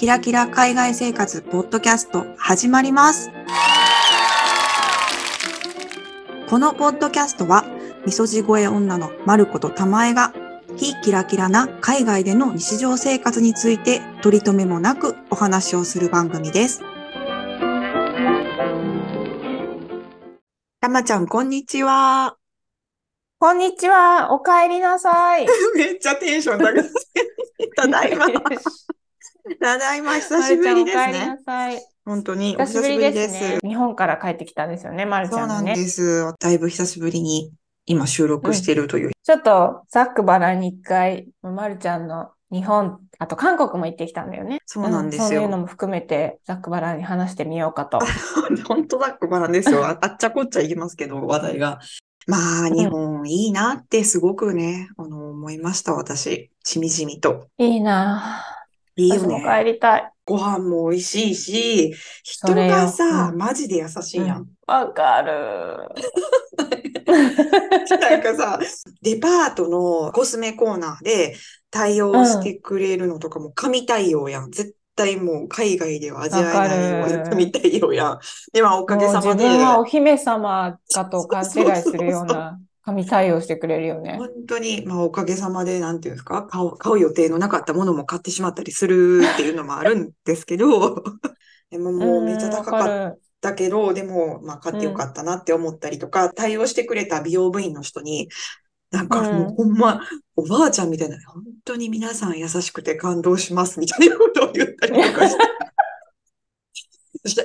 キラキラ海外生活ポッドキャスト始まります。このポッドキャストは、みそじ声女のまることたまえが、非キラキラな海外での日常生活について取り留めもなくお話をする番組です。たまちゃん、こんにちは。こんにちは。お帰りなさい。めっちゃテンション高い。ただいま。ただいま、久しぶりですね。本当にお久しぶりです久しぶりね。日本から帰ってきたんですよね、まるちそうなん。です。だいぶ久しぶりに今収録してるという。ちょっと、ざっくばらんに一回、まるちゃんの日本、あと韓国も行ってきたんだよね。そうなんですそういうよ。のも含めて、ざっくばらんに話してみようかと。本当だっこばなんですよ。ああっちゃこっちゃいきますけど、話題が。まあ、日本いいなってすごくね、あの、思いました、私。しみじみと。いいなぁ。いいよね。帰りたい。ご飯も美味しいし、人がさ、うんマジで優しいやん。わかる。なんかさ、デパートのコスメコーナーで対応してくれるのとかも神対応やん。絶対もう海外では味わえないよう神対応やん。で、まあおかげさまで、自分はお姫様かと勘違いするような神対応してくれるよね。本当に、まあおかげさまで、なんていうんですか、買う、買う予定のなかったものも買ってしまったりするっていうのもあるんですけど、でももうめっちゃ高かったけど、でも、まあ買ってよかったなって思ったりとか、対応してくれた美容部員の人に、なんかもううんほんま、おばあちゃんみたいな、本当に皆さん優しくて感動しますみたいなことを言ったりとかして。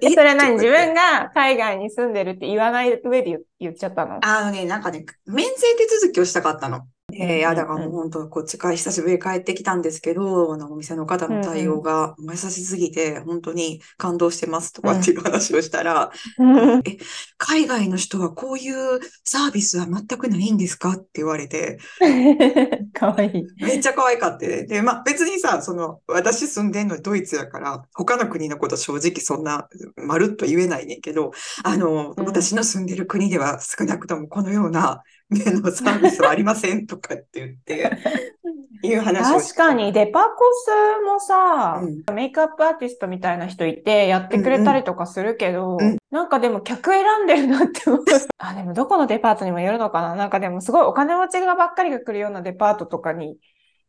え、それ何？自分が海外に住んでるって言わない上で言言っちゃったの？あのね、なんかね、免税手続きをしたかったの。えー、いや、だからもううん本当、こっちから久しぶりに帰ってきたんですけど、あの、お店の方の対応が優しすぎて、本当に感動してますとかっていう話をしたら、うん。え、海外の人はこういうサービスは全くないんですかって言われて、かわいい。めっちゃ可愛かって。で、まあ別にさ、その、私住んでんのドイツやから、他の国のこと正直そんな、まるっと言えないねんけど、あの、うん。私の住んでる国では少なくともこのような目のサービスはありませんとかって言って、いう話確かに、デパコスもさ、うん。メイクアップアーティストみたいな人いてやってくれたりとかするけど、うんうん。なんかでも客選んでるなって思う。あ、でもどこのデパートにもよるのかな？なんかでもすごいお金持ちがばっかりが来るようなデパートとかに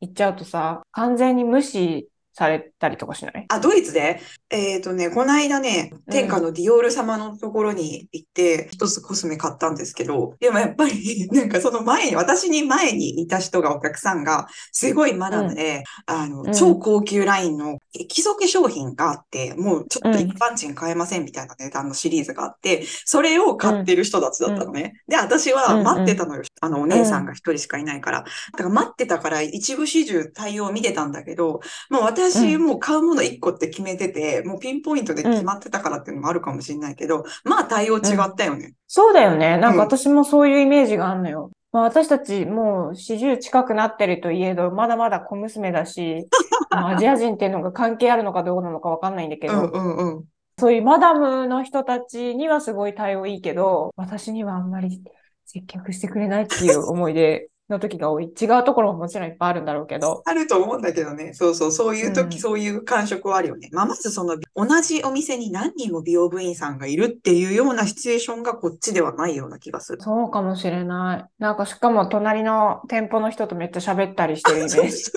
行っちゃうとさ、完全に無視されたりとかしない？あ、ドイツで？えっとね、この間ね、うん。天下のディオール様のところに行って、一つコスメ買ったんですけど、でもやっぱり、なんかその前に、私に前にいた人が、お客さんが、すごいマダムで、あの、うん。超高級ラインの基礎化粧品があって、もうちょっとうん。一般人買えませんみたいな値段のシリーズがあって、それを買ってる人たちだったのね。で、私は待ってたのよ。あの、お姉さんが一人しかいないから。だから待ってたから一部始終対応を見てたんだけど、もう私うん。もう買うもの一個って決めてて、もうピンポイントで決まってたからっていうのもあるかもしれないけど、まあ対応違ったよね。そうだよね。なんうんか私もそういうイメージがあるのよ。まあ、私たちもう40近くなってるといえど、まだまだ小娘だし、まあアジア人っていうのが関係あるのかどうなのかわかんないんだけど、うんうんうん。そういうマダムの人たちにはすごい対応いいけど、私にはあんまり接客してくれないっていう思い出の時が多い。違うところももちろんいっぱいあるんだろうけど。あると思うんだけどね。そうそう、そういう時、うんそういう感触はあるよね。まあ、まずその、同じお店に何人も美容部員さんがいるっていうようなシチュエーションがこっちではないような気がする。そうかもしれない。なんかしかも隣の店舗の人とめっちゃ喋ったりしてるイメージ。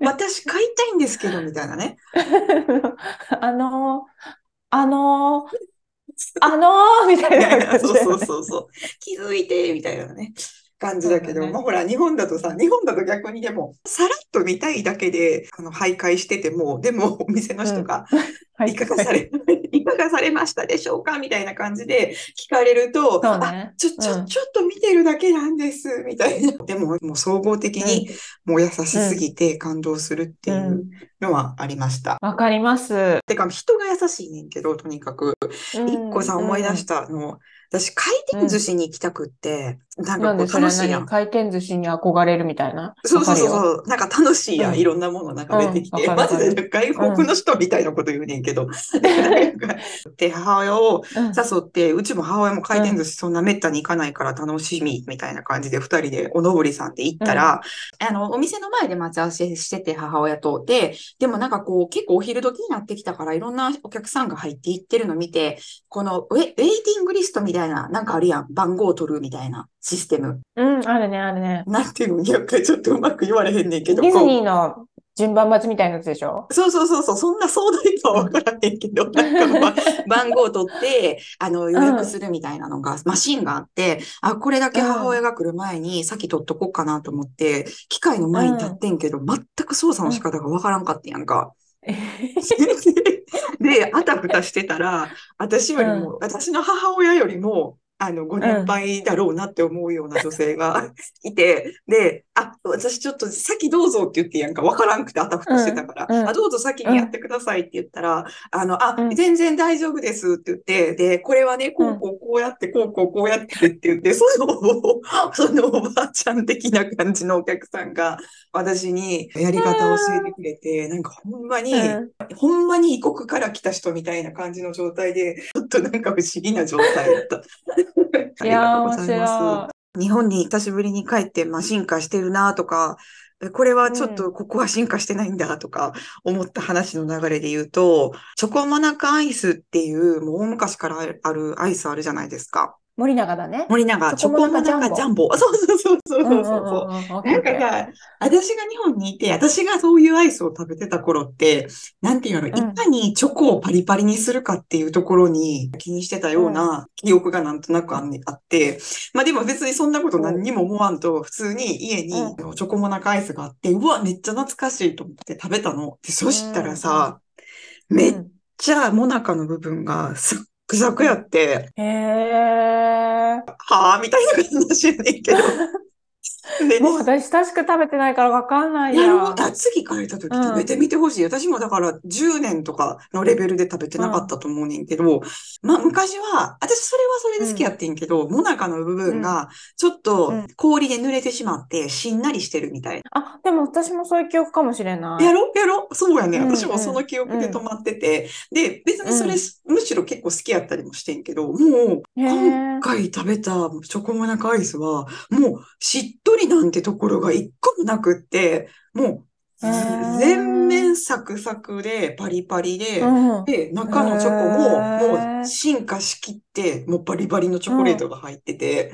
私買いたいんですけど、みたいなね。あのー、あのー、あのー、みたいな感じ そうそう。そうそう。気づいて、みたいなね。感じだけど、ね。まあほら、日本だとさ、日本だと逆にでも、さらっと見たいだけで、あの、徘徊してても、でも、お店の人が、はいいかがされ、いかがされましたでしょうか？みたいな感じで聞かれると、そうねあ、ちょ、ちょ、うんちょっと見てるだけなんです、みたいな。でも、もう総合的に、もう優しすぎて感動するっていうんうのはありました。わかります。てか、人が優しいねんけど、とにかく。一個さ、思い出したの、私、回転寿司に行きたくって、なんかこうなんでそれは楽しいやん。何？回転寿司に憧れるみたいな？そうそうそう。なんか楽しいやん。うんいろんなものなんか出てきて。うんマジで外国の人みたいなこと言うねんけど。で、母親をうん誘って、うちも母親も回転寿司そんな滅多に行かないから楽しみ、みたいな感じで二人でおのぼりさんで行ったら、あの、お店の前で待ち合わせしてて、母親と。で、でもなんかこう、結構お昼時になってきたから、いろんなお客さんが入っていってるの見て、このウェ、ウェイティングリストみたいな、なんかあるやん。番号を取るみたいなシステム。うん、あるね、あるね。なんていうの？やっぱりちょっとうまく言われへんねんけど。ディズニーの順番待ちみたいなやつでしょ？そうそうそうそう、そんな壮大とは分からへんけど、なんか、まあ、番号を取って、あの、予約するみたいなのが、マシンがあって、あ、これだけ母親が来る前に先取っとこうかなと思って、機械の前に立ってんけど、全く操作の仕方が分からんかったやんか。で、あたふたしてたら、私よりも、私の母親よりも、あの、ご年配だろうなって思うような女性が いて、で、あ、私ちょっと先どうぞって言ってやんか、わからんくてあたふたしてたから、うんうん。あ、どうぞ先にやってくださいって言ったら、あの、あう、ん。全然大丈夫ですって言って、で、これはね、こうこうこうやって、こうこうこうやってって言って、その、そのおばあちゃん的な感じのお客さんが、私にやり方を教えてくれて、なんかほんまに、うん。ほんまに異国から来た人みたいな感じの状態で、ちょっとなんか不思議な状態だった。ありがいやー、とうご面ざいます。白日本に久しぶりに帰って、まあ、進化してるなとか、えこれはちょっとここは進化してないんだとか思った話の流れで言うと、チョコモナカアイスっていう、もう大昔からあるアイスあるじゃないですか。い。森永だね。森永、チチョョコモナカカジャンボ。そうそうそうそうそうそう。なんかさ、私が日本にいて、私がそういうアイスを食べてた頃って、なんていうの、んいかにチョコをパリパリにするかっていうところに気にしてたような記憶がなんとなくあって、まあでも別にそんなこと何にも思わんと、普通に家にチョコモナカアイスがあって、うわ、めっちゃ懐かしいと思って食べたの。で、そしたらさ、めっうんちゃモナカの部分がサックサクやって、へー。はぁみたいな話やねんけど。でもう私親しく食べてないからわかんないや。やろうあ次帰った時うん。食べてみてほしい。私もだから10年とかのレベルで食べてなかったと思うねんけど、まあ昔は、私それはそれで好きやってんけど、モナカの部分がちょっとうん。氷で濡れてしまってしんなりしてるみたいな。あ、でも私もそういう記憶かもしれない。やろ？やろ？そうやね。うん私もその記憶で止まってて。で、別にそれ、うん。むしろ結構好きやったりもしてんけど、もう、今回食べたチョコモナカアイスは、もうしっとりなんてところが一個もなくって、もう全面サクサクでパリパリで、うん。で、中のチョコももう進化しきって、もうバリバリのチョコレートが入ってて、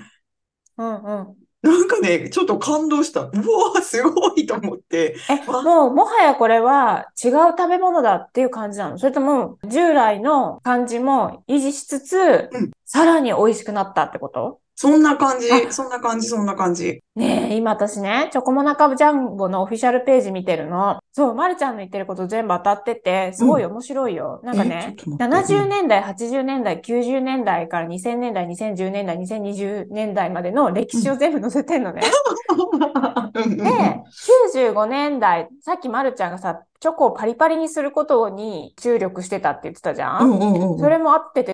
うんうん。なんかね、ちょっと感動した。うわーすごいと思って。え、わもう、もはやこれは違う食べ物だっていう感じなの？それとも、従来の感じも維持しつつうん、さらに美味しくなったってこと？そんな感じ、あそんな感じ、そんな感じ。ねえ、今私ね、チョコモナカジャンボのオフィシャルページ見てるの。そう、まるちゃんの言ってること全部当たってて、すごい面白いよ。なんかね、えちょっと待って70年代、80年代、90年代から2000年代、2010年代、2020年代までの歴史を全部載せてんのね。うんうんうんで、95年代、さっきまるちゃんがさ、チョコをパリパリにすることに注力してたって言ってたじゃうんんうんうんうんそれも合ってて、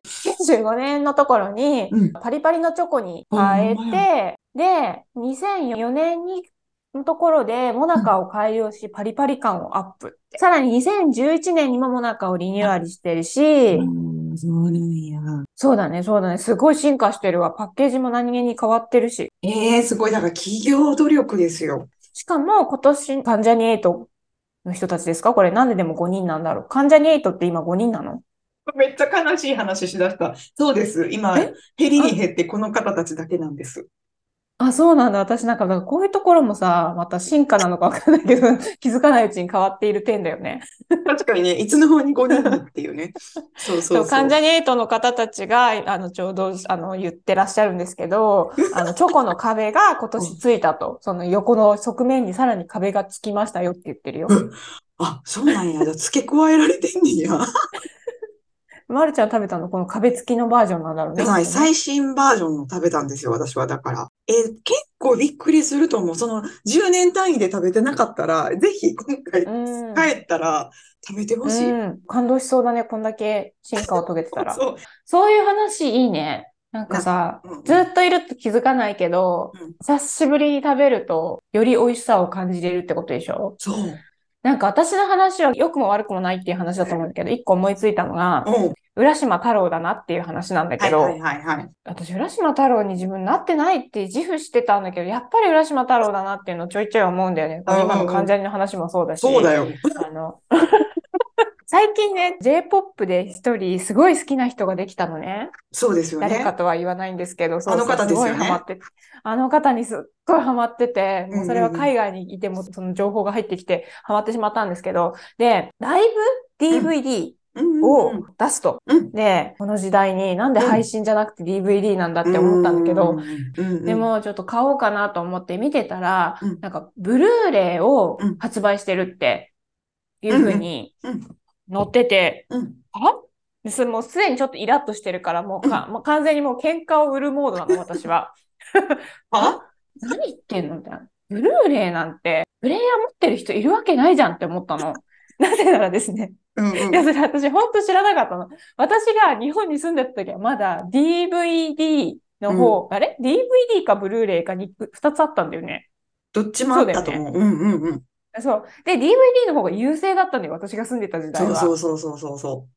95年のところに、うんパリパリのチョコに変えて、で、2004年に、のところで、モナカを改良し、パリパリ感をアップ。さらに2011年にもモナカをリニューアルしてるし、うんそうなんや。そうだね、そうだね、すごい進化してるわ。パッケージも何気に変わってるし。ええすごい。だから企業努力ですよ。しかも今年、関ジャニエイトの人たちですか？これなんででも5人なんだろう関ジャニエイトって今5人なの？めっちゃ悲しい話しだした。そうです。今、え？減りに減ってこの方たちだけなんです。あ、そうなんだ。私なんか、こういうところもさ、また進化なのかわかんないけど、気づかないうちに変わっている点だよね。確かにね、いつの間に5人にっていうね。そうそうそう。関ジャニエイトの方たちが、あの、ちょうど、あの、言ってらっしゃるんですけど、あの、チョコの壁が今年ついたと。その横の側面にさらに壁がつきましたよって言ってるよ。あ、そうなんや。じゃあ付け加えられてんねんや。まるちゃん食べたのこの壁付きのバージョンなんだろうね。はい、最新バージョンの食べたんですよ、私は。だから。えー結構びっくりすると思う。その10年単位で食べてなかったら、ぜひ今回うん。帰ったら食べてほしい。うん。感動しそうだね。こんだけ進化を遂げてたら。そう。そういう話いいね。なんかさ、うんずっといると気づかないけど、うん久しぶりに食べると、より美味しさを感じれるってことでしょ？そう。なんか私の話は良くも悪くもないっていう話だと思うんだけど、一個思いついたのが、うん。浦島太郎だなっていう話なんだけど、はいはいはいはい。私、浦島太郎に自分なってないって自負してたんだけど、やっぱり浦島太郎だなっていうのをちょいちょい思うんだよね。今の関ジャニの話もそうだし。そうだよ。あの、最近ね、J-POP で一人すごい好きな人ができたのね。そうですよね。誰かとは言わないんですけど、そうあの方ですよね。ごいハマって、あの方にすっごいハマってて、もうそれは海外にいてもその情報が入ってきてハマってしまったんですけど、で、ライブ DVD うん。うんをうん出すと。うん。で、この時代になんで配信じゃなくて DVD なんだって思ったんだけど、、で、もちょっと買おうかなと思って見てたら、うん。なんかブルーレイをうん発売してるっていう風にうん。うん載ってて、うんあ？でそれもうすでにちょっとイラッとしてるから、もうか、もう完全にもう喧嘩を売るモードなの、私は。あ？何言ってんのみたいな。ブルーレイなんて、プレイヤー持ってる人いるわけないじゃんって思ったの。なぜならですね。うんうんいや、それ私本当知らなかったの。私が日本に住んでた時はまだ DVD の方、あれ ?DVD かブルーレイかに2つあったんだよね。どっちもあったと思う。うんうんうん。そう。で、DVD の方が優勢だったんだよ、私が住んでた時代そうは。そうそうそうそうそ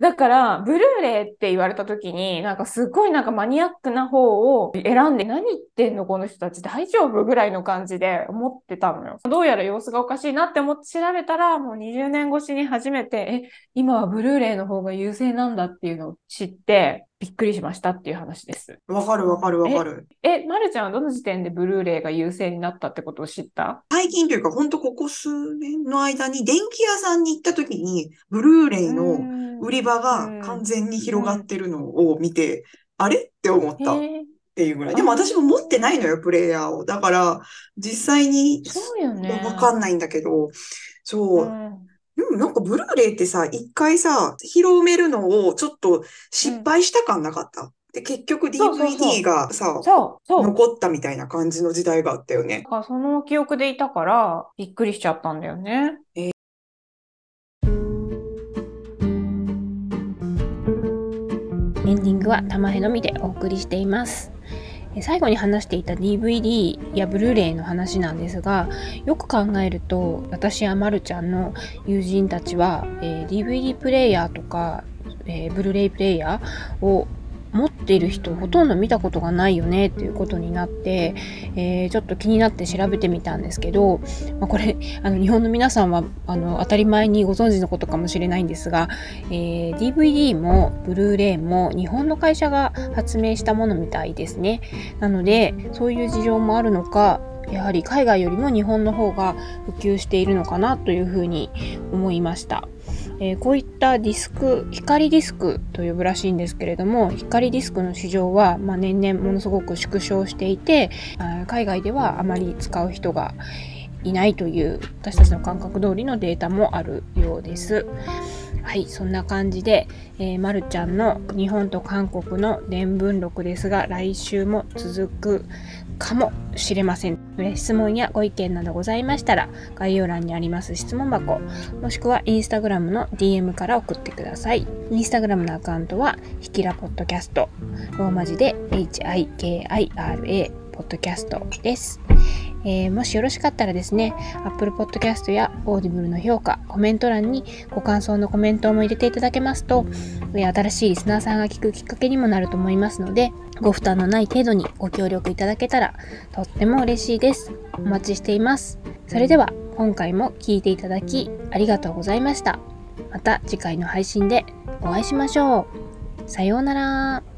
だから、ブルーレイって言われた時に、なんかすごいなんかマニアックな方を選んで、何言ってんのこの人たち大丈夫ぐらいの感じで思ってたのよ。どうやら様子がおかしいなって思って調べたら、もう20年越しに初めて、え、今はブルーレイの方が優勢なんだっていうのを知って、びっくりしましたっていう話です。う。わかるわかるわかる。え、まるちゃんはどの時点でブルーレイが優勢になったってことを知った？最近というか、ほんとここ数年の間に電気屋さんに行った時に、ブルーレイの売り場が完全に広がってるのを見て、あれって思ったっていうぐらい。でも私も持ってないのよ、プレイヤーを。だから、実際に、そうよね。わかんないんだけど、そうう。んでもなんかブルーレイってさ、一回さ、広めるのをちょっと失敗した感なかった？で、結局そうそうそう DVD がさ、そう、そう。残ったみたいな感じの時代があったよね。だからその記憶でいたから、びっくりしちゃったんだよね。エンディングは玉へのみでお送りしています。最後に話していた DVD やブルーレイの話なんですがよく考えると私やまるちゃんの友人たちは、えー DVD プレイヤーとか、えーブルーレイプレイヤーを持っている人ほとんど見たことがないよねっていうことになって、えーちょっと気になって調べてみたんですけど、まあ、これあの日本の皆さんはあの当たり前にご存知のことかもしれないんですが、えー DVD もブルーレイも日本の会社が発明したものみたいですね。なのでそういう事情もあるのかやはり海外よりも日本の方が普及しているのかなというふうに思いました。えーこういったディスク光ディスクと呼ぶらしいんですけれども光ディスクの市場は、まあ、年々ものすごく縮小していてあ海外ではあまり使う人がいないという私たちの感覚通りのデータもあるようです。はい、そんな感じで、えーまるちゃんの日本と韓国の伝聞録ですが来週も続くかもしれません。質問やご意見などございましたら概要欄にあります質問箱もしくはインスタグラムの DM から送ってください。インスタグラムのアカウントはひきらポッドキャストローマ字で HIKIRA ポッドキャストです。えーもしよろしかったらですね、Apple Podcast や Audible の評価、コメント欄にご感想のコメントも入れていただけますと、え新しいリスナーさんが聞くきっかけにもなると思いますので、ご負担のない程度にご協力いただけたらとっても嬉しいです。お待ちしています。それでは、今回も聞いていただきありがとうございました。また次回の配信でお会いしましょう。さようなら。